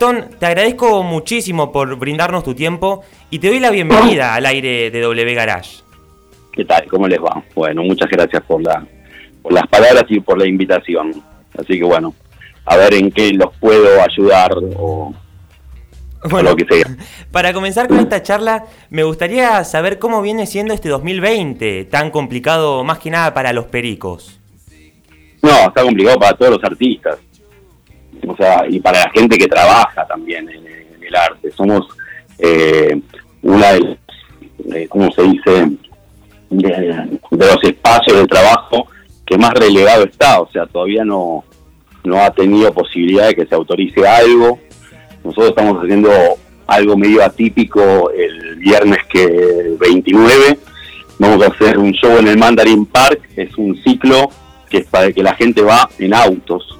Gastón, te agradezco muchísimo por brindarnos tu tiempo y te doy la bienvenida al aire de W Garage. ¿Qué tal? ¿Cómo les va? Bueno, muchas gracias por, la, por las palabras y por la invitación. Así que bueno, a ver en qué los puedo ayudar o, bueno, lo que sea. Para comenzar con esta charla, me gustaría saber cómo viene siendo este 2020, tan complicado más que nada para los pericos. No, está complicado para todos los artistas o sea, y para la gente que trabaja también en, el arte. Somos eh, una de, eh, ¿cómo se dice?, de, los espacios de trabajo que más relegado está, o sea, todavía no, no ha tenido posibilidad de que se autorice algo. Nosotros estamos haciendo algo medio atípico el viernes que 29. Vamos a hacer un show en el Mandarin Park, es un ciclo que es para que la gente va en autos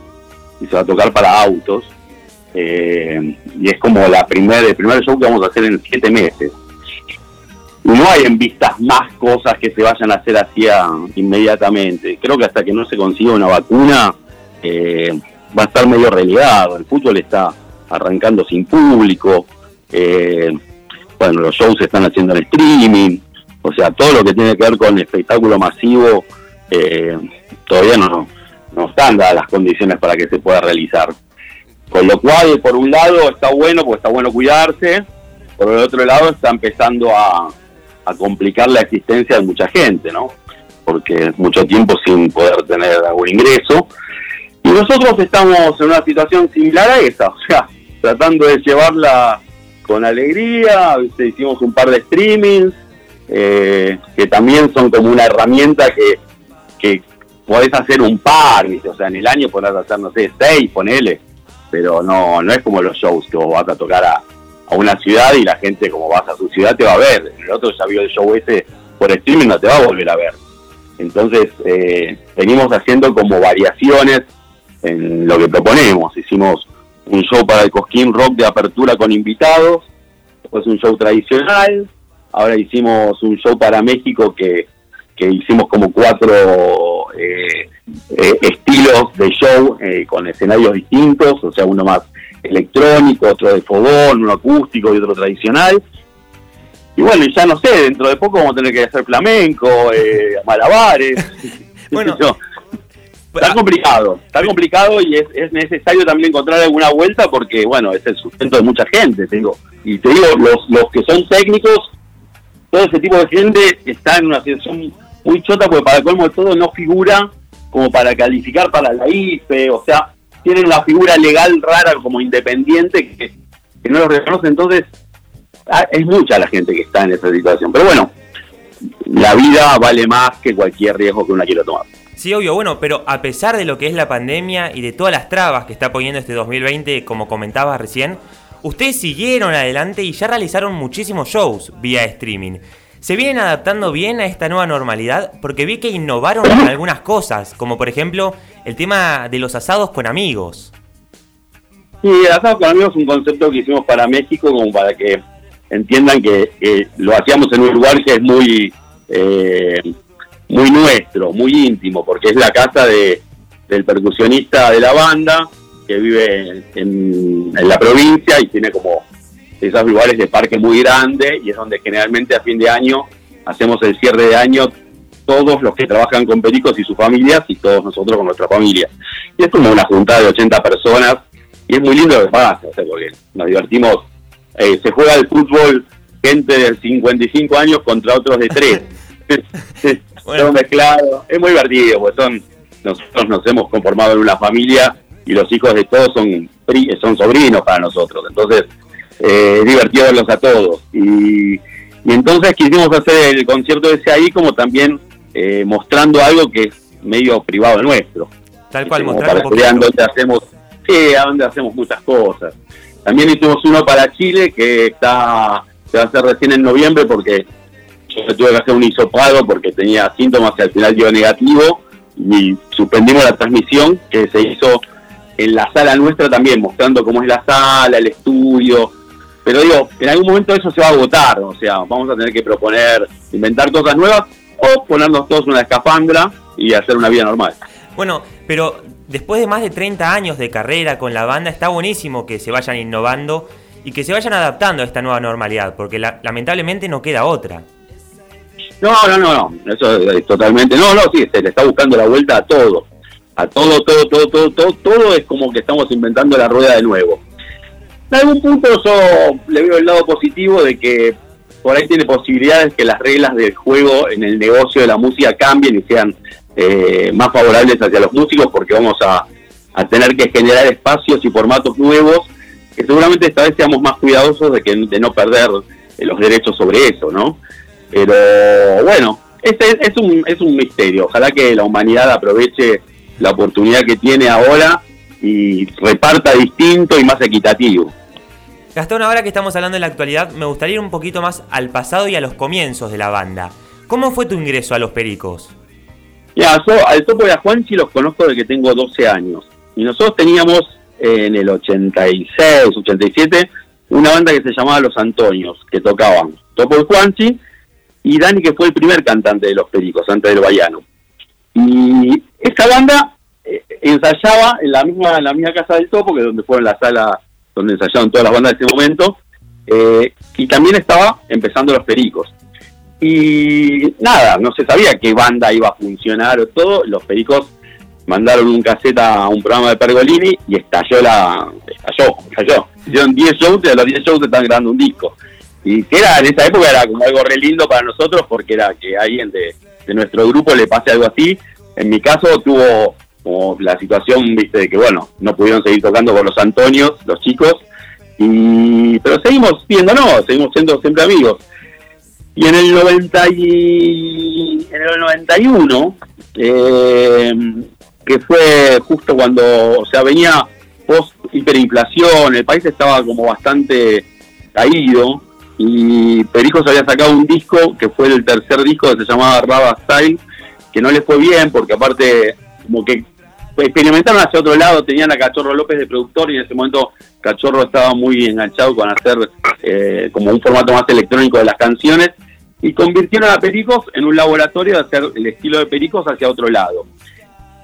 y se va a tocar para autos. Eh, y es como la primer, el primer show que vamos a hacer en siete meses. No hay en vistas más cosas que se vayan a hacer hacia inmediatamente. Creo que hasta que no se consiga una vacuna eh, va a estar medio relegado. El fútbol está arrancando sin público. Eh, bueno, los shows se están haciendo en streaming. O sea, todo lo que tiene que ver con espectáculo masivo todavía no, no están dadas las condiciones para que se pueda realizar. Con lo cual, por un lado, está bueno, porque está bueno cuidarse, por el otro lado, está empezando a, complicar la existencia de mucha gente, ¿no? Porque mucho tiempo sin poder tener algún ingreso. Y nosotros estamos en una situación similar a esa, o sea, tratando de llevarla con alegría, hicimos un par de streamings, eh, que también son como una herramienta que, que podés hacer un par, o sea, en el año podés hacer, no sé, seis, ponele, pero no, no es como los shows que vos vas a tocar a, una ciudad y la gente como vas a su ciudad te va a ver, el otro ya vio el show ese por streaming, no te va a volver a ver. Entonces, eh, venimos haciendo como variaciones en lo que proponemos. Hicimos un show para el Cosquín Rock de apertura con invitados, después un show tradicional, ahora hicimos un show para México que que hicimos como cuatro eh, eh, estilos de show eh, con escenarios distintos, o sea, uno más electrónico, otro de fogón, uno acústico y otro tradicional. Y bueno, ya no sé, dentro de poco vamos a tener que hacer flamenco, malabares. bueno, está complicado, está complicado y es, necesario también encontrar alguna vuelta porque, bueno, es el sustento de mucha gente, te digo. Y te digo, los, los que son técnicos, todo ese tipo de gente está en una situación muy chota porque para colmo de todo no figura como para calificar para la IFE, o sea, tienen una figura legal rara como independiente que, no lo reconoce, entonces ah, es mucha la gente que está en esa situación. Pero bueno, la vida vale más que cualquier riesgo que uno quiera tomar. Sí, obvio, bueno, pero a pesar de lo que es la pandemia y de todas las trabas que está poniendo este 2020, como comentabas recién, ustedes siguieron adelante y ya realizaron muchísimos shows vía streaming. ¿Se vienen adaptando bien a esta nueva normalidad? Porque vi que innovaron en algunas cosas, como por ejemplo el tema de los asados con amigos. Sí, el asado con amigos es un concepto que hicimos para México como para que entiendan que lo hacíamos en un lugar que es muy eh, muy nuestro, muy íntimo, porque es la casa de, del percusionista de la banda que vive en la provincia y tiene como esos lugares de parque muy grande y es donde generalmente a fin de año hacemos el cierre de año todos los que trabajan con pericos y sus familias y todos nosotros con nuestra familia. Y es como una juntada de 80 personas y es muy lindo lo que pasa, porque nos divertimos. Eh, se juega el fútbol gente de 55 años contra otros de 3. bueno. mezclados. Es muy divertido, porque son, nosotros nos hemos conformado en una familia y los hijos de todos son, son sobrinos para nosotros. Entonces, eh, divertido verlos a todos. Y, entonces quisimos hacer el concierto ese ahí como también eh, mostrando algo que es medio privado nuestro. Tal cual, mostrar donde hacemos, sí, a donde hacemos muchas cosas. También hicimos uno para Chile que está se va a hacer recién en noviembre porque yo tuve que hacer un hisopado porque tenía síntomas y al final dio negativo y suspendimos la transmisión que se hizo en la sala nuestra también, mostrando cómo es la sala, el estudio, pero digo, en algún momento eso se va a agotar, o sea, vamos a tener que proponer, inventar cosas nuevas o ponernos todos una escafandra y hacer una vida normal. Bueno, pero después de más de 30 años de carrera con la banda, está buenísimo que se vayan innovando y que se vayan adaptando a esta nueva normalidad, porque lamentablemente no queda otra. No, no, no, no, eso es totalmente, no, no, sí, se le está buscando la vuelta a todo, a todo, todo, todo, todo, todo, todo es como que estamos inventando la rueda de nuevo. En algún punto yo le veo el lado positivo de que por ahí tiene posibilidades que las reglas del juego en el negocio de la música cambien y sean eh, más favorables hacia los músicos porque vamos a, tener que generar espacios y formatos nuevos que seguramente esta vez seamos más cuidadosos de que de no perder los derechos sobre eso, ¿no? Pero bueno, este es un, es un misterio. Ojalá que la humanidad aproveche la oportunidad que tiene ahora y reparta distinto y más equitativo. Gastón, ahora que estamos hablando de la actualidad, me gustaría ir un poquito más al pasado y a los comienzos de la banda. ¿Cómo fue tu ingreso a Los Pericos? Ya, yo al Topo de Juanchi los conozco desde que tengo 12 años. Y nosotros teníamos en el 86, 87, una banda que se llamaba Los Antonios, que tocaban Topo de Juanchi y Dani, que fue el primer cantante de Los Pericos, antes del Bayano. Y esa banda ensayaba en la misma en la misma casa del Topo, que donde fueron la sala donde ensayaron todas las bandas de ese momento, eh, y también estaba empezando Los Pericos. Y nada, no se sabía qué banda iba a funcionar o todo, Los Pericos mandaron un caseta a un programa de Pergolini y estalló la... estalló, estalló. Hicieron 10 shows y a los 10 shows estaban grabando un disco. Y que era, en esa época era como algo re lindo para nosotros porque era que alguien de, de nuestro grupo le pase algo así. En mi caso tuvo como la situación, viste, de que bueno, no pudieron seguir tocando con los Antonios, los chicos, y pero seguimos viendo, no, seguimos siendo siempre amigos. Y en el 90 y, en el 91, eh, que fue justo cuando, o sea, venía post hiperinflación, el país estaba como bastante caído, y Perijos había sacado un disco que fue el tercer disco que se llamaba Raba Style, que no le fue bien porque aparte como que experimentaron hacia otro lado, tenían a Cachorro López de productor y en ese momento Cachorro estaba muy enganchado con hacer eh, como un formato más electrónico de las canciones y convirtieron a Pericos en un laboratorio de hacer el estilo de Pericos hacia otro lado.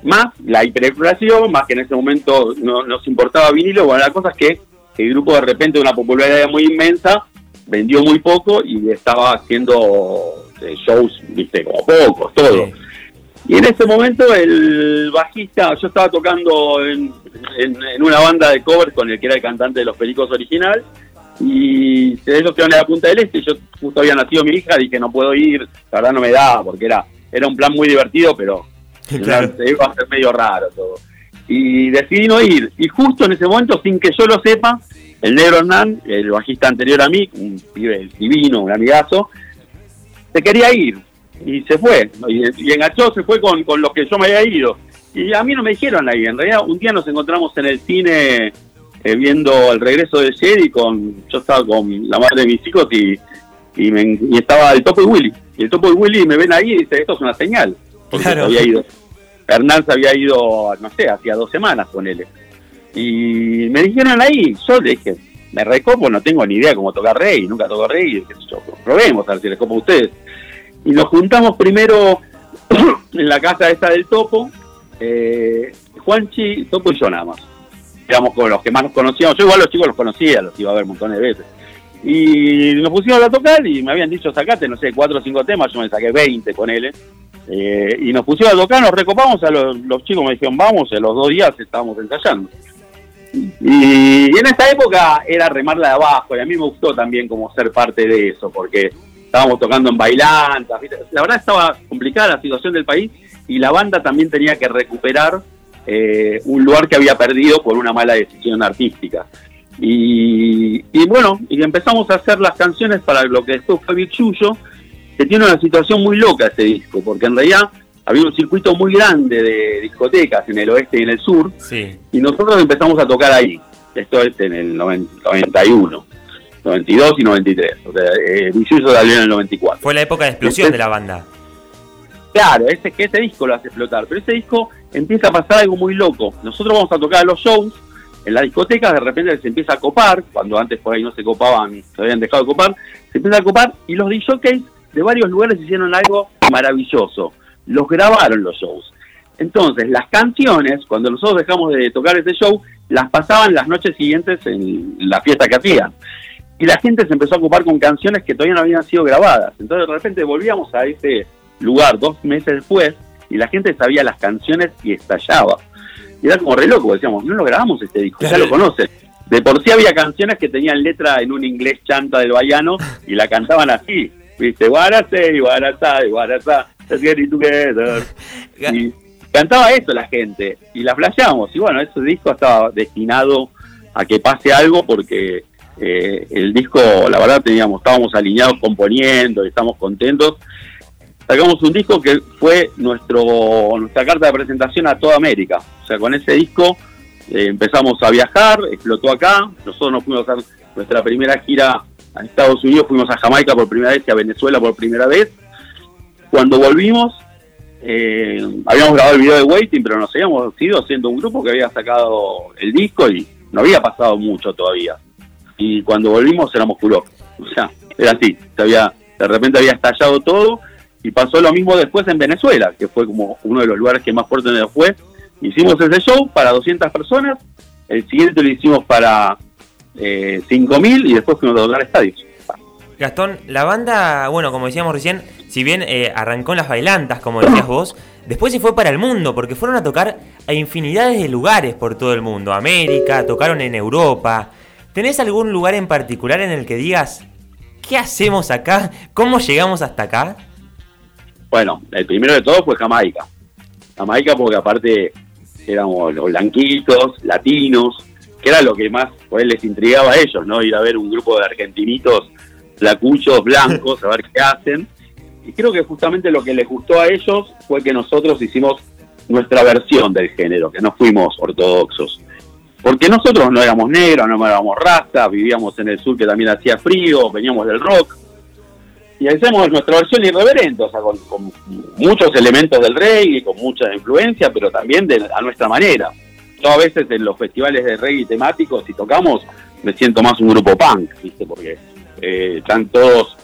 Más la hiperinflación, más que en ese momento no nos importaba vinilo, bueno, la cosa es que el grupo de repente de una popularidad muy inmensa vendió muy poco y estaba haciendo eh, shows, viste, como pocos, todo. Y en ese momento el bajista, yo estaba tocando en, una banda de covers con el que era el cantante de Los Pericos original, y se ellos quedaron en la Punta del Este, yo justo había nacido mi hija, dije no puedo ir, la verdad no me daba, porque era, era un plan muy divertido, pero claro. iba a ser medio raro todo. Y decidí no ir, y justo en ese momento, sin que yo lo sepa, el negro Hernán, el bajista anterior a mí, un pibe divino, un amigazo, se quería ir, y se fue, y, enganchó, se fue con, con los que yo me había ido. Y a mí no me dijeron ahí, en realidad un día nos encontramos en el cine eh, viendo el regreso de Jedi, con, yo estaba con la madre de mis hijos y, y, me, estaba el Topo y Willy. Y el Topo y Willy me ven ahí y dice, esto es una señal. Porque había ido. Hernán se había ido, no sé, hacía dos semanas con él. Y me dijeron ahí, yo le dije, me recopo, no tengo ni idea cómo tocar rey, nunca toco rey, probemos a ver si les copo a ustedes. Y nos juntamos primero en la casa esta del Topo, eh, Juanchi, Topo y yo nada más. Digamos, con los que más nos conocíamos. Yo igual los chicos los conocía, los iba a ver montones de veces. Y nos pusimos a tocar y me habían dicho, sacate, no sé, cuatro o cinco temas, yo me saqué 20 con él. Y nos pusimos a tocar, nos recopamos, a los, chicos me dijeron, vamos, en los dos días estábamos ensayando. Y en esa época era remarla de abajo y a mí me gustó también como ser parte de eso, porque estábamos tocando en bailantas, la verdad estaba complicada la situación del país y la banda también tenía que recuperar eh, un lugar que había perdido por una mala decisión artística. Y, bueno, y empezamos a hacer las canciones para lo que después fue Bichullo, que tiene una situación muy loca ese disco, porque en realidad había un circuito muy grande de discotecas en el oeste y en el sur, y nosotros empezamos a tocar ahí, esto es en el 91. 92 y 93. O sea, eh, salió en el 94. Fue la época de explosión de la banda. Claro, ese, que ese disco lo hace explotar, pero ese disco empieza a pasar algo muy loco. Nosotros vamos a tocar los shows en la discoteca, de repente se empieza a copar, cuando antes por ahí no se copaban, se habían dejado de copar, se empieza a copar y los DJs de varios lugares hicieron algo maravilloso. Los grabaron los shows. Entonces, las canciones, cuando nosotros dejamos de tocar ese show, las pasaban las noches siguientes en la fiesta que hacían. Y la gente se empezó a ocupar con canciones que todavía no habían sido grabadas. Entonces, de repente volvíamos a ese lugar dos meses después y la gente sabía las canciones y estallaba. Y era como re loco, decíamos, no lo grabamos este disco, ya lo conoces. De por sí había canciones que tenían letra en un inglés chanta del baiano y la cantaban así, viste, Guarate, Guaratá, Guaratá, let's get it together. Y cantaba eso la gente y la flasheamos. Y bueno, ese disco estaba destinado a que pase algo porque eh, el disco, la verdad, teníamos, estábamos alineados componiendo y estamos contentos. Sacamos un disco que fue nuestro nuestra carta de presentación a toda América. O sea, con ese disco eh, empezamos a viajar, explotó acá. Nosotros nos fuimos a hacer nuestra primera gira a Estados Unidos, fuimos a Jamaica por primera vez y a Venezuela por primera vez. Cuando volvimos, eh, habíamos grabado el video de Waiting, pero nos habíamos ido haciendo un grupo que había sacado el disco y no había pasado mucho todavía. Y cuando volvimos éramos culo. O sea, era así. Se había, de repente había estallado todo y pasó lo mismo después en Venezuela, que fue como uno de los lugares que más fuerte nos fue. Hicimos ese show para 200 personas, el siguiente lo hicimos para eh, 5.000 y después fuimos a tocar estadios. Gastón, la banda, bueno, como decíamos recién, si bien eh, arrancó en las bailantas, como decías vos, después se fue para el mundo, porque fueron a tocar a infinidades de lugares por todo el mundo. América, tocaron en Europa. ¿Tenés algún lugar en particular en el que digas, ¿qué hacemos acá? ¿Cómo llegamos hasta acá? Bueno, el primero de todos fue Jamaica. Jamaica porque aparte éramos los blanquitos, latinos, que era lo que más les intrigaba a ellos, ¿no? Ir a ver un grupo de argentinitos flacuchos, blancos, a ver qué hacen. Y creo que justamente lo que les gustó a ellos fue que nosotros hicimos nuestra versión del género, que no fuimos ortodoxos. Porque nosotros no éramos negros, no éramos raza, vivíamos en el sur que también hacía frío, veníamos del rock. Y hacemos nuestra versión irreverente, o sea, con, muchos elementos del reggae, con mucha influencia, pero también de, a nuestra manera. Yo a veces en los festivales de reggae temáticos, si tocamos, me siento más un grupo punk, ¿viste? Porque eh, todos,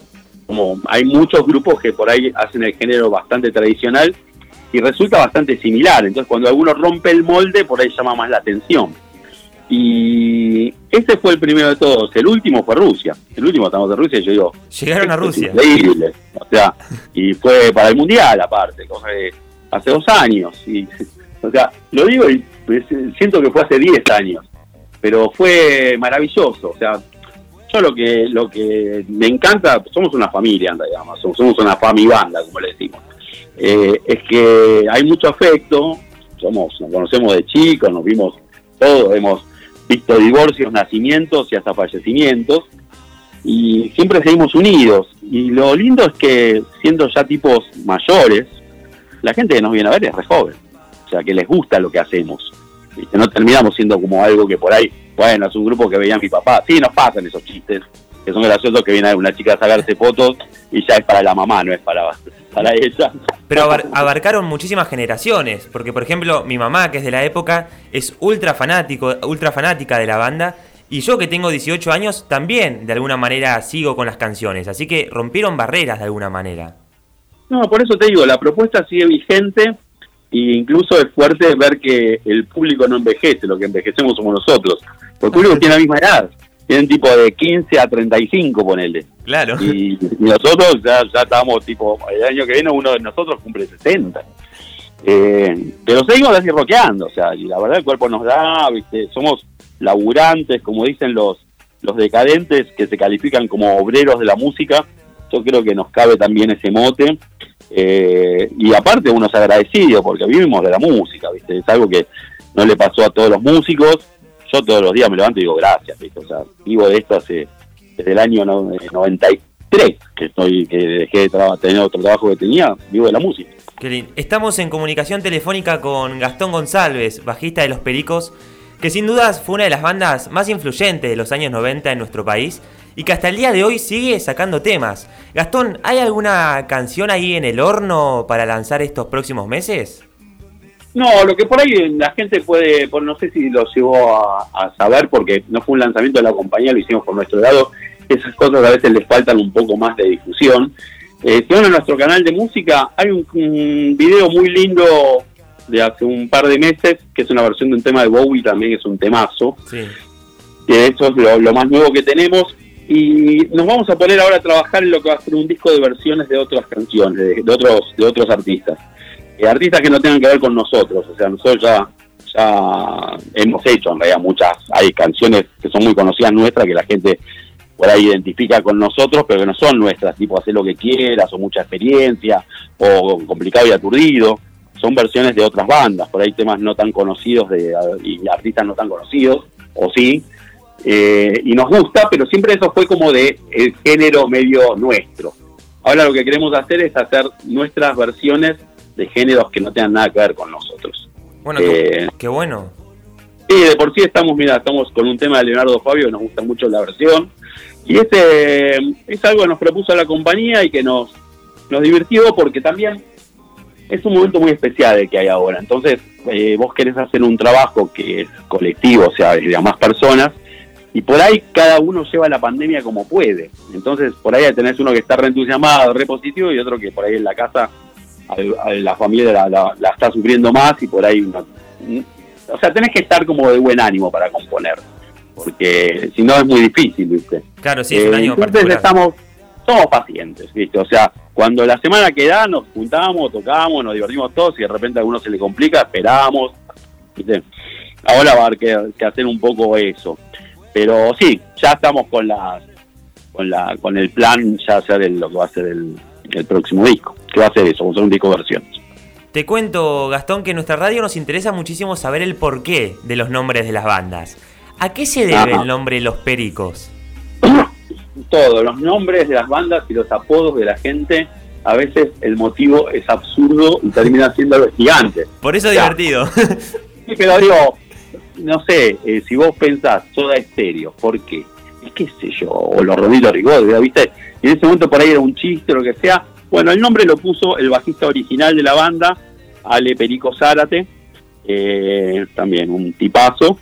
como hay muchos grupos que por ahí hacen el género bastante tradicional y resulta bastante similar. Entonces cuando alguno rompe el molde, por ahí llama más la atención. Y ese fue el primero de todos. El último fue Rusia. El último estamos de Rusia y yo digo... Llegaron a Rusia. Increíble. O sea, y fue para el Mundial aparte, cosa de hace dos años. Y, o sea, lo digo y pues, siento que fue hace 10 años. Pero fue maravilloso. O sea, yo lo que lo que me encanta, somos una familia, digamos, somos una familia banda, como le decimos. Eh, es que hay mucho afecto, somos, nos conocemos de chicos, nos vimos todos, hemos visto divorcios, nacimientos y hasta fallecimientos, y siempre seguimos unidos. Y lo lindo es que siendo ya tipos mayores, la gente que nos viene a ver es re joven, o sea, que les gusta lo que hacemos. ¿viste? No terminamos siendo como algo que por ahí bueno, es un grupo que veía mi papá. Sí, nos pasan esos chistes, que son graciosos, que viene una chica a sacarse fotos y ya es para la mamá, no es para, para ella. Pero abarcaron muchísimas generaciones, porque por ejemplo, mi mamá, que es de la época, es ultra fanático, ultra fanática de la banda. Y yo que tengo 18 años también de alguna manera sigo con las canciones, así que rompieron barreras de alguna manera. No, por eso te digo, la propuesta sigue vigente e incluso es fuerte ver que el público no envejece, lo que envejecemos somos nosotros. Porque el público tiene la misma edad, tienen tipo de 15 a 35, ponele. Claro. Y, nosotros ya, ya estamos tipo, el año que viene uno de nosotros cumple 60. Eh, pero seguimos así rockeando, o sea, y la verdad el cuerpo nos da, ¿viste? somos laburantes, como dicen los, los decadentes que se califican como obreros de la música, yo creo que nos cabe también ese mote. Eh, y aparte uno es agradecido porque vivimos de la música, ¿viste? Es algo que no le pasó a todos los músicos. Yo todos los días me levanto y digo gracias, ¿viste? O sea, vivo de esto hace desde el año 93 que estoy que dejé de tener otro trabajo que tenía, vivo de la música. Estamos en comunicación telefónica con Gastón González, bajista de Los Pericos, que sin dudas fue una de las bandas más influyentes de los años 90 en nuestro país y que hasta el día de hoy sigue sacando temas. Gastón, ¿hay alguna canción ahí en el horno para lanzar estos próximos meses? No, lo que por ahí la gente puede, no sé si lo llegó a, saber porque no fue un lanzamiento de la compañía, lo hicimos por nuestro lado, esas cosas a veces les faltan un poco más de difusión. Eh, si van a nuestro canal de música, hay un, video muy lindo de hace un par de meses, que es una versión de un tema de Bowie, también es un temazo. Sí. Que eso es lo, más nuevo que tenemos. Y nos vamos a poner ahora a trabajar en lo que va a ser un disco de versiones de otras canciones, de, otros de otros artistas. Artistas que no tengan que ver con nosotros. O sea, nosotros ya, ya hemos hecho en realidad muchas, hay canciones que son muy conocidas nuestras que la gente por ahí identifica con nosotros, pero que no son nuestras, tipo hacer lo que quieras, o mucha experiencia, o complicado y aturdido. Son versiones de otras bandas, por ahí temas no tan conocidos de, y artistas no tan conocidos, o sí. Eh, y nos gusta, pero siempre eso fue como de el género medio nuestro. Ahora lo que queremos hacer es hacer nuestras versiones de géneros que no tengan nada que ver con nosotros. Bueno, qué, eh, bueno. Sí, de por sí estamos, mira, estamos con un tema de Leonardo Fabio, nos gusta mucho la versión. Y este es algo que nos propuso la compañía y que nos, nos divirtió porque también es un momento muy especial el que hay ahora. Entonces, eh, vos querés hacer un trabajo que es colectivo, o sea, de más personas, y por ahí cada uno lleva la pandemia como puede. Entonces, por ahí tenés uno que está reentusiasmado, re positivo, y otro que por ahí en la casa la familia la, está sufriendo más y por ahí o sea, tenés que estar como de buen ánimo para componer porque si no es muy difícil, ¿viste? Claro, sí, es un eh, año Entonces estamos, somos pacientes, ¿viste? O sea, cuando la semana que da nos juntamos, tocamos, nos divertimos todos y de repente a alguno se le complica, esperamos, ¿viste? Ahora va a haber que, hacer un poco eso. Pero sí, ya estamos con las con la con el plan ya hacer lo que va a ser el, el próximo disco, que va a ser eso, va a ser un disco de versiones. Te cuento, Gastón, que en nuestra radio nos interesa muchísimo saber el porqué de los nombres de las bandas. ¿A qué se debe el nombre Los Pericos? Todo, los nombres de las bandas y los apodos de la gente, a veces el motivo es absurdo y termina siendo algo gigante. Por eso es divertido. Sí, pero digo, no sé, eh, si vos pensás Soda Estéreo, ¿por qué? ¿Qué sé yo? O los Rodillos Rigol, ¿viste? Y en ese momento por ahí era un chiste o lo que sea. Bueno, el nombre lo puso el bajista original de la banda, Ale Perico Zárate, eh, también un tipazo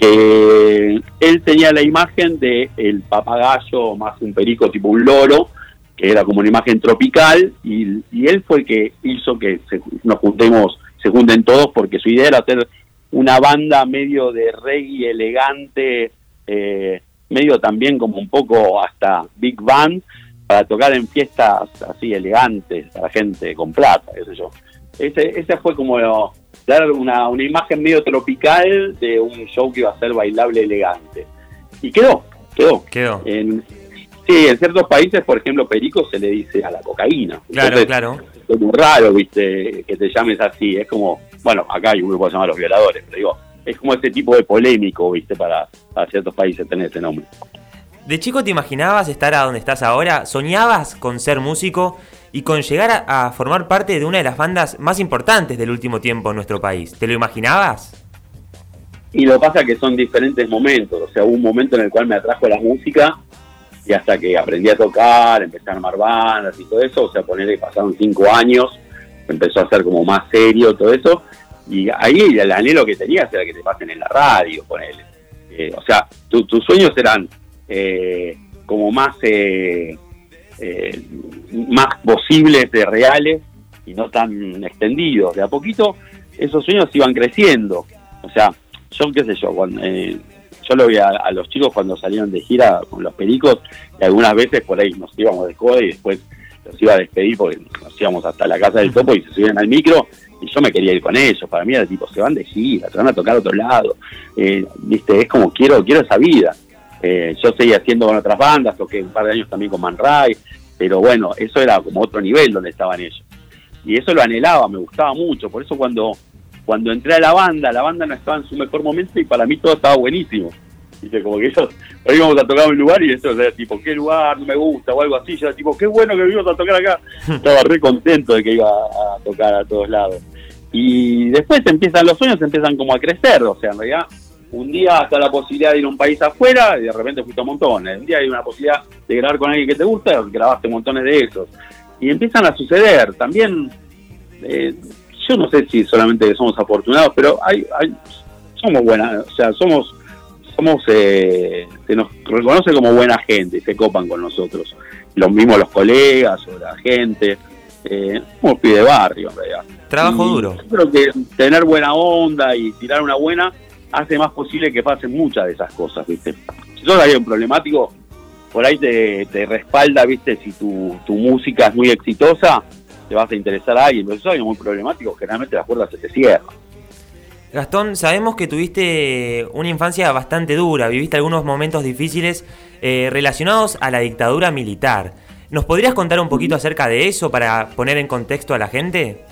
que él tenía la imagen de el papagayo más un perico tipo un loro, que era como una imagen tropical, y, él fue el que hizo que nos juntemos, se junten todos, porque su idea era hacer una banda medio de reggae elegante, eh, medio también como un poco hasta big band, para tocar en fiestas así elegantes, para gente con plata, qué sé yo. Ese, ese fue como dar una, una imagen medio tropical de un show que iba a ser bailable elegante. Y quedó, quedó. Quedó. En, sí, en ciertos países, por ejemplo, perico se le dice a la cocaína. Claro, claro. Es muy raro, viste, que te llames así. Es como, bueno, acá hay un grupo que se llama Los Violadores, pero digo, es como ese tipo de polémico, viste, para, para ciertos países tener ese nombre. ¿De chico te imaginabas estar a donde estás ahora? ¿Soñabas con ser músico? y con llegar a, formar parte de una de las bandas más importantes del último tiempo en nuestro país. ¿Te lo imaginabas? Y lo pasa que son diferentes momentos. O sea, hubo un momento en el cual me atrajo la música y hasta que aprendí a tocar, empecé a armar bandas y todo eso, o sea, ponerle pasaron cinco años, empezó a ser como más serio todo eso. Y ahí el anhelo que tenías era que te pasen en la radio, ponele. Eh, o sea, tus sueños eran eh, como más... Eh, eh, más posibles de reales y no tan extendidos. De a poquito esos sueños iban creciendo. O sea, yo qué sé yo, cuando, eh, yo lo vi a, los chicos cuando salieron de gira con los pericos y algunas veces por ahí nos íbamos de joda y después los iba a despedir porque nos íbamos hasta la casa del topo y se subían al micro y yo me quería ir con ellos. Para mí era tipo, se van de gira, se van a tocar a otro lado. Eh, Viste, es como quiero, quiero esa vida. Eh, yo seguía haciendo con otras bandas, toqué un par de años también con Man Ray, pero bueno, eso era como otro nivel donde estaban ellos. Y eso lo anhelaba, me gustaba mucho, por eso cuando, cuando entré a la banda, la banda no estaba en su mejor momento y para mí todo estaba buenísimo. Dice, como que ellos, hoy íbamos a tocar un lugar y eso era tipo, ¿qué lugar? No me gusta o algo así. Yo era tipo, qué bueno que vimos a tocar acá. Estaba re contento de que iba a tocar a todos lados. Y después empiezan los sueños, empiezan como a crecer, o sea, en realidad un día está la posibilidad de ir a un país afuera y de repente fuiste a montones. Un día hay una posibilidad de grabar con alguien que te gusta grabaste montones de esos. Y empiezan a suceder. También, eh, yo no sé si solamente somos afortunados, pero hay, hay somos buenas, o sea, somos, somos eh, se nos reconoce como buena gente y se copan con nosotros. Los mismos los colegas o la gente. Eh, como pide de barrio, en realidad. Trabajo duro. Yo creo que tener buena onda y tirar una buena hace más posible que pasen muchas de esas cosas, ¿viste? Si sos alguien problemático, por ahí te, te respalda, ¿viste? Si tu, tu música es muy exitosa, te vas a interesar a alguien. Pero si sos alguien muy problemático, generalmente las puertas se te cierran. Gastón, sabemos que tuviste una infancia bastante dura, viviste algunos momentos difíciles eh, relacionados a la dictadura militar. ¿Nos podrías contar un poquito acerca de eso para poner en contexto a la gente?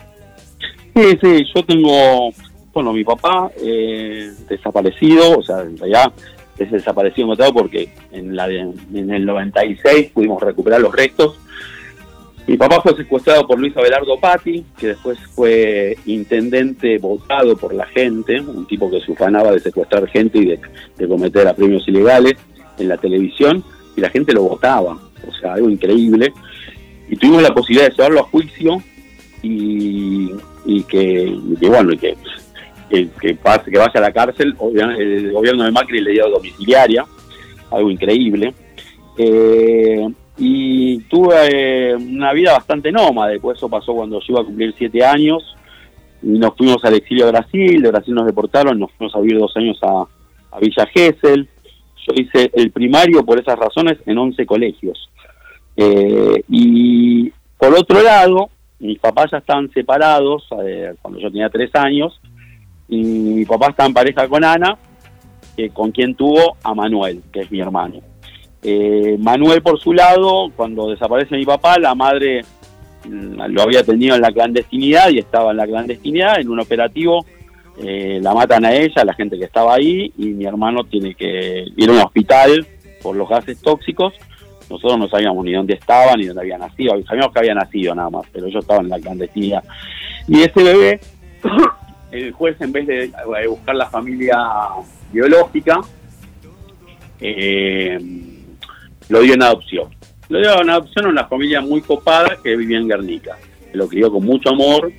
Sí, sí, yo tengo, bueno, mi papá eh, desaparecido, o sea, en realidad es desaparecido encontrado porque en, la de- en el 96 pudimos recuperar los restos. Mi papá fue secuestrado por Luis Abelardo Patti, que después fue intendente votado por la gente, un tipo que se ufanaba de secuestrar gente y de, de cometer apremios ilegales en la televisión, y la gente lo votaba, o sea, algo increíble. Y tuvimos la posibilidad de llevarlo a juicio y, y que, bueno, y que, que, que pase, que vaya a la cárcel. El gobierno de Macri le dio domiciliaria, algo increíble. Eh, y tuve eh, una vida bastante nómada, después eso pasó cuando yo iba a cumplir siete años. Y nos fuimos al exilio a Brasil, de Brasil nos deportaron, nos fuimos a vivir dos años a, a Villa Gesell. Yo hice el primario por esas razones en 11 colegios. Eh, y por otro lado, mis papás ya estaban separados eh, cuando yo tenía tres años, y mi papá estaba en pareja con Ana, eh, con quien tuvo a Manuel, que es mi hermano. Eh, Manuel, por su lado, cuando desaparece mi papá, la madre mm, lo había tenido en la clandestinidad y estaba en la clandestinidad, en un operativo, eh, la matan a ella, la gente que estaba ahí, y mi hermano tiene que ir a un hospital por los gases tóxicos. Nosotros no sabíamos ni dónde estaba, ni dónde había nacido, sabíamos que había nacido nada más, pero yo estaba en la clandestinidad. Y ese bebé, el juez en vez de buscar la familia biológica, eh, lo dio en adopción. Lo dio en adopción a una familia muy copada que vivía en Guernica. Lo crió con mucho amor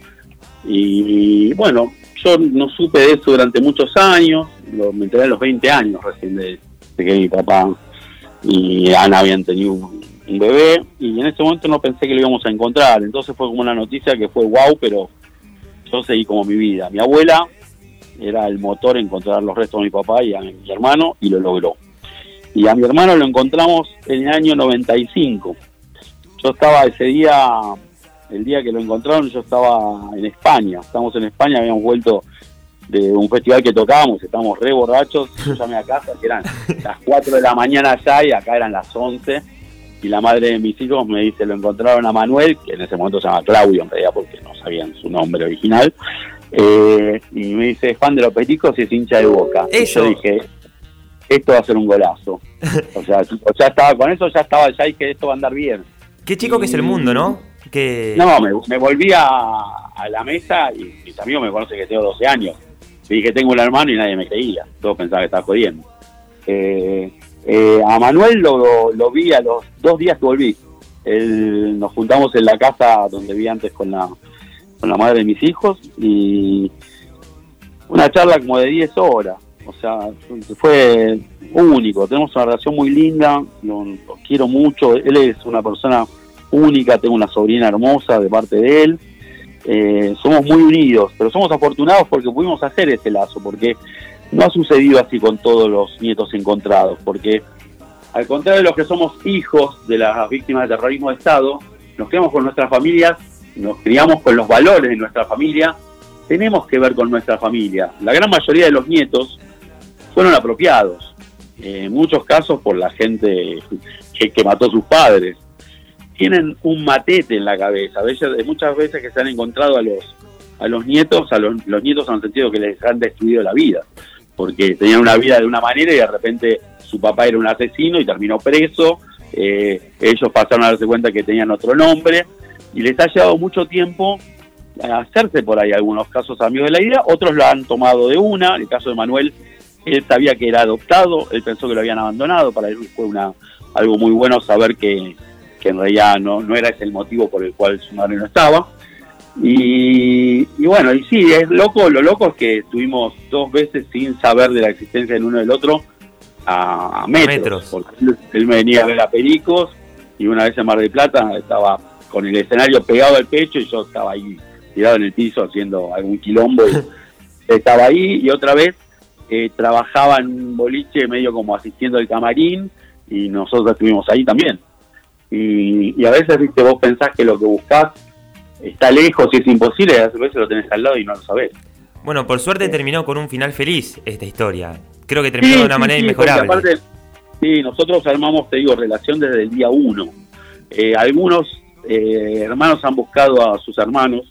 y, bueno, yo no supe de eso durante muchos años, lo, me enteré a los 20 años recién de, de que mi papá y Ana habían tenido un, bebé y en ese momento no pensé que lo íbamos a encontrar, entonces fue como una noticia que fue wow, pero yo seguí como mi vida. Mi abuela era el motor en encontrar los restos de mi papá y a mi hermano y lo logró. Y a mi hermano lo encontramos en el año 95. Yo estaba ese día, el día que lo encontraron, yo estaba en España. Estábamos en España, habíamos vuelto de un festival que tocábamos, estábamos re borrachos. Yo llamé a casa, que eran las 4 de la mañana allá y acá eran las 11. Y la madre de mis hijos me dice, lo encontraron a Manuel, que en ese momento se llama Claudio en realidad porque no sabían su nombre original. Eh, y me dice, es fan de los peticos y es hincha de boca. Y yo dije, esto va a ser un golazo. O sea, ya estaba con eso, ya estaba, ya dije, esto va a andar bien. Qué chico que es el mundo, ¿no? Que... No, me, me volví a, a la mesa y mis amigos me conocen que tengo 12 años. Y dije, tengo un hermano y nadie me creía. Todos pensaban que estaba jodiendo. Eh, eh, a Manuel lo, lo vi a los dos días que volví. Él- nos juntamos en la casa donde vi antes con la, con la madre de mis hijos y una charla como de 10 horas. O sea, fue único. Tenemos una relación muy linda, lo quiero mucho. Él es una persona única, tengo una sobrina hermosa de parte de él. Eh, somos muy unidos, pero somos afortunados porque pudimos hacer ese lazo, porque no ha sucedido así con todos los nietos encontrados, porque al contrario de los que somos hijos de las víctimas de terrorismo de Estado, nos criamos con nuestras familias, nos criamos con los valores de nuestra familia, tenemos que ver con nuestra familia. La gran mayoría de los nietos fueron apropiados, en muchos casos por la gente que, que mató a sus padres. Tienen un matete en la cabeza, veces, muchas veces que se han encontrado a los a los nietos, a los, nietos han sentido que les han destruido la vida, porque tenían una vida de una manera y de repente su papá era un asesino y terminó preso, eh, ellos pasaron a darse cuenta que tenían otro nombre y les ha llevado mucho tiempo hacerse por ahí algunos casos amigos de la idea, otros lo han tomado de una, el caso de Manuel, él sabía que era adoptado, él pensó que lo habían abandonado, para él fue una algo muy bueno saber que, que en realidad no, no era ese el motivo por el cual su madre no estaba. Y, y bueno, y sí, es loco, lo loco es que estuvimos dos veces sin saber de la existencia del uno del otro a, a metros, metros. porque él, me venía a ver a Pericos y una vez en Mar del Plata estaba con el escenario pegado al pecho y yo estaba ahí tirado en el piso haciendo algún quilombo y estaba ahí y otra vez eh, trabajaba en un boliche medio como asistiendo al camarín y nosotros estuvimos ahí también. Y, a veces, viste, vos pensás que lo que buscás está lejos y es imposible, y a veces lo tenés al lado y no lo sabés. Bueno, por suerte terminó con un final feliz esta historia. Creo que terminó de una manera inmejorable. sí, nosotros armamos, te digo, relación desde el día uno. Eh, algunos eh, hermanos han buscado a sus hermanos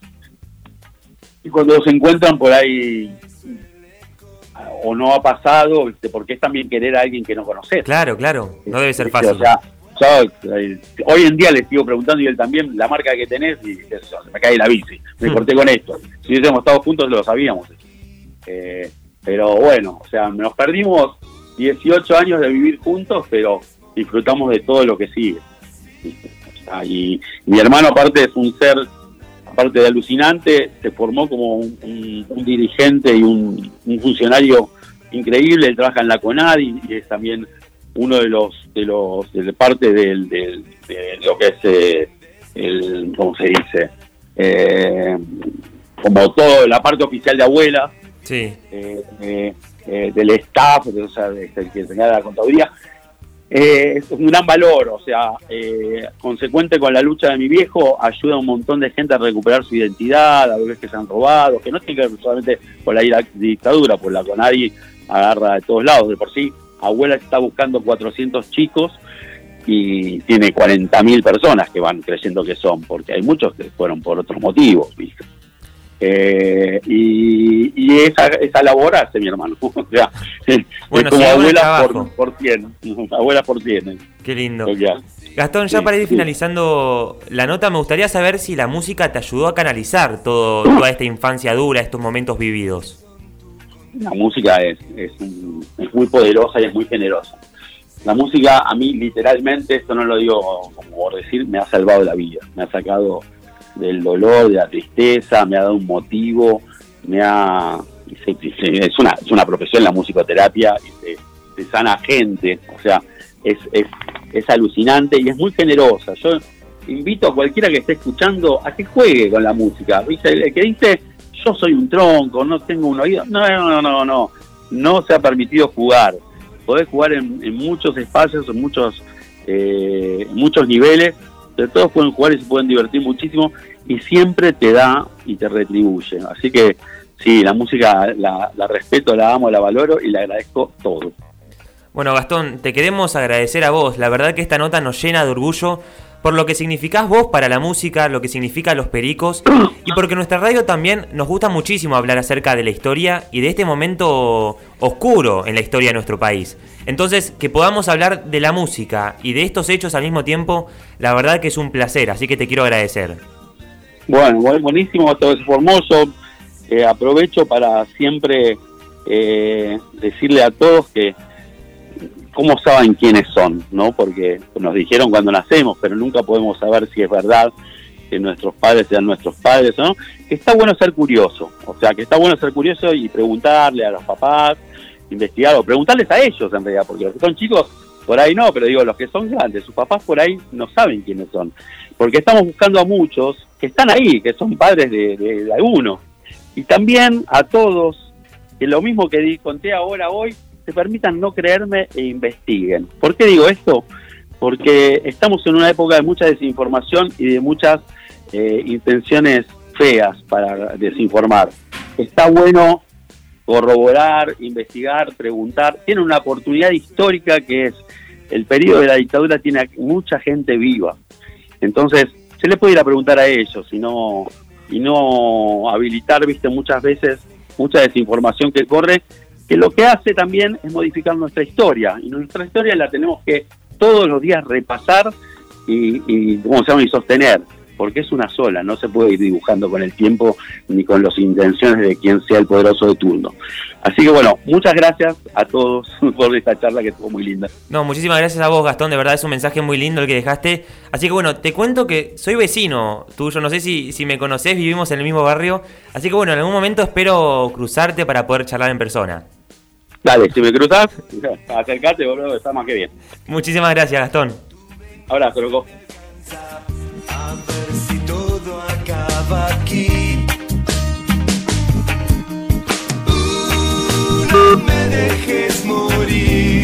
y cuando los encuentran por ahí o no ha pasado, porque es también querer a alguien que no conoces. Claro, claro, no debe ser fácil. Eh, hoy en día le sigo preguntando y él también la marca que tenés y eso, me cae la bici, me hmm. corté con esto. Si hubiésemos estado juntos lo sabíamos. Eh, pero bueno, o sea, nos perdimos 18 años de vivir juntos, pero disfrutamos de todo lo que sigue. y mi hermano aparte es un ser, aparte de alucinante, se formó como un, dirigente y un, funcionario increíble, él trabaja en la CONAD y es también uno de los de los de parte del, de lo que es eh, el cómo se dice eh, como todo la parte oficial de abuela sí. Eh, del staff o sea, el que tenía la contaduría es un gran valor, o sea, consecuente con la lucha de mi viejo, ayuda a un montón de gente a recuperar su identidad, a bebés que se han robado, que no tiene que ver solamente con la dictadura, pues la CONADI agarra de todos lados, de por sí abuela está buscando 400 chicos y tiene 40.000 personas que van creyendo que son, porque hay muchos que fueron por otros motivos, eh, y, esa, esa labor hace mi hermano. o sea, bueno, como abuela por, por 100. Abuela por 100. Qué lindo. Gastón, ya para ir finalizando la nota, me gustaría saber si la música te ayudó a canalizar todo, toda esta infancia dura, estos momentos vividos la música es, es, muy poderosa y es muy generosa. La música a mí literalmente, esto no lo digo como por decir, me ha salvado la vida, me ha sacado del dolor, de la tristeza, me ha dado un motivo, me ha... Es una, es una profesión la musicoterapia se, sana gente, o sea, es, es, es alucinante y es muy generosa. Yo invito a cualquiera que esté escuchando a que juegue con la música. El que dice, yo soy un tronco, no tengo un oído. No, no, no, no. No se ha permitido jugar. Podés jugar en, muchos espacios, en muchos, eh, muchos niveles. De todos pueden jugar y se pueden divertir muchísimo y siempre te da y te retribuye. Así que sí, la música la, la respeto, la amo, la valoro y le agradezco todo. Bueno, Gastón, te queremos agradecer a vos. La verdad que esta nota nos llena de orgullo por lo que significás vos para la música, lo que significa los pericos, y porque nuestra radio también nos gusta muchísimo hablar acerca de la historia y de este momento oscuro en la historia de nuestro país. Entonces, que podamos hablar de la música y de estos hechos al mismo tiempo, la verdad que es un placer, así que te quiero agradecer. Bueno, buenísimo, todo es formoso. Eh, aprovecho para siempre eh, decirle a todos que cómo saben quiénes son, ¿no? Porque nos dijeron cuando nacemos, pero nunca podemos saber si es verdad que nuestros padres sean nuestros padres, ¿no? Que está bueno ser curioso, o sea, que está bueno ser curioso y preguntarle a los papás, investigar o preguntarles a ellos en realidad, porque los que son chicos por ahí no, pero digo, los que son grandes, sus papás por ahí no saben quiénes son, porque estamos buscando a muchos que están ahí, que son padres de, de, algunos, y también a todos, que lo mismo que conté ahora hoy, se permitan no creerme e investiguen. ¿Por qué digo esto? Porque estamos en una época de mucha desinformación y de muchas eh, intenciones feas para desinformar. Está bueno corroborar, investigar, preguntar. Tiene una oportunidad histórica que es el periodo de la dictadura tiene mucha gente viva. Entonces, se le puede ir a preguntar a ellos y no, y no habilitar, viste, muchas veces mucha desinformación que corre que lo que hace también es modificar nuestra historia. Y nuestra historia la tenemos que todos los días repasar y, y, ¿cómo se llama? y sostener, porque es una sola, no se puede ir dibujando con el tiempo ni con las intenciones de quien sea el poderoso de turno. Así que bueno, muchas gracias a todos por esta charla que estuvo muy linda. No, muchísimas gracias a vos Gastón, de verdad es un mensaje muy lindo el que dejaste. Así que bueno, te cuento que soy vecino tuyo, no sé si, si me conocés, vivimos en el mismo barrio. Así que bueno, en algún momento espero cruzarte para poder charlar en persona. Dale, si me cruzas, acercate, boludo, está más que bien. Muchísimas gracias, Gastón. Abrazo, loco. A ver si todo acaba aquí. No me dejes morir.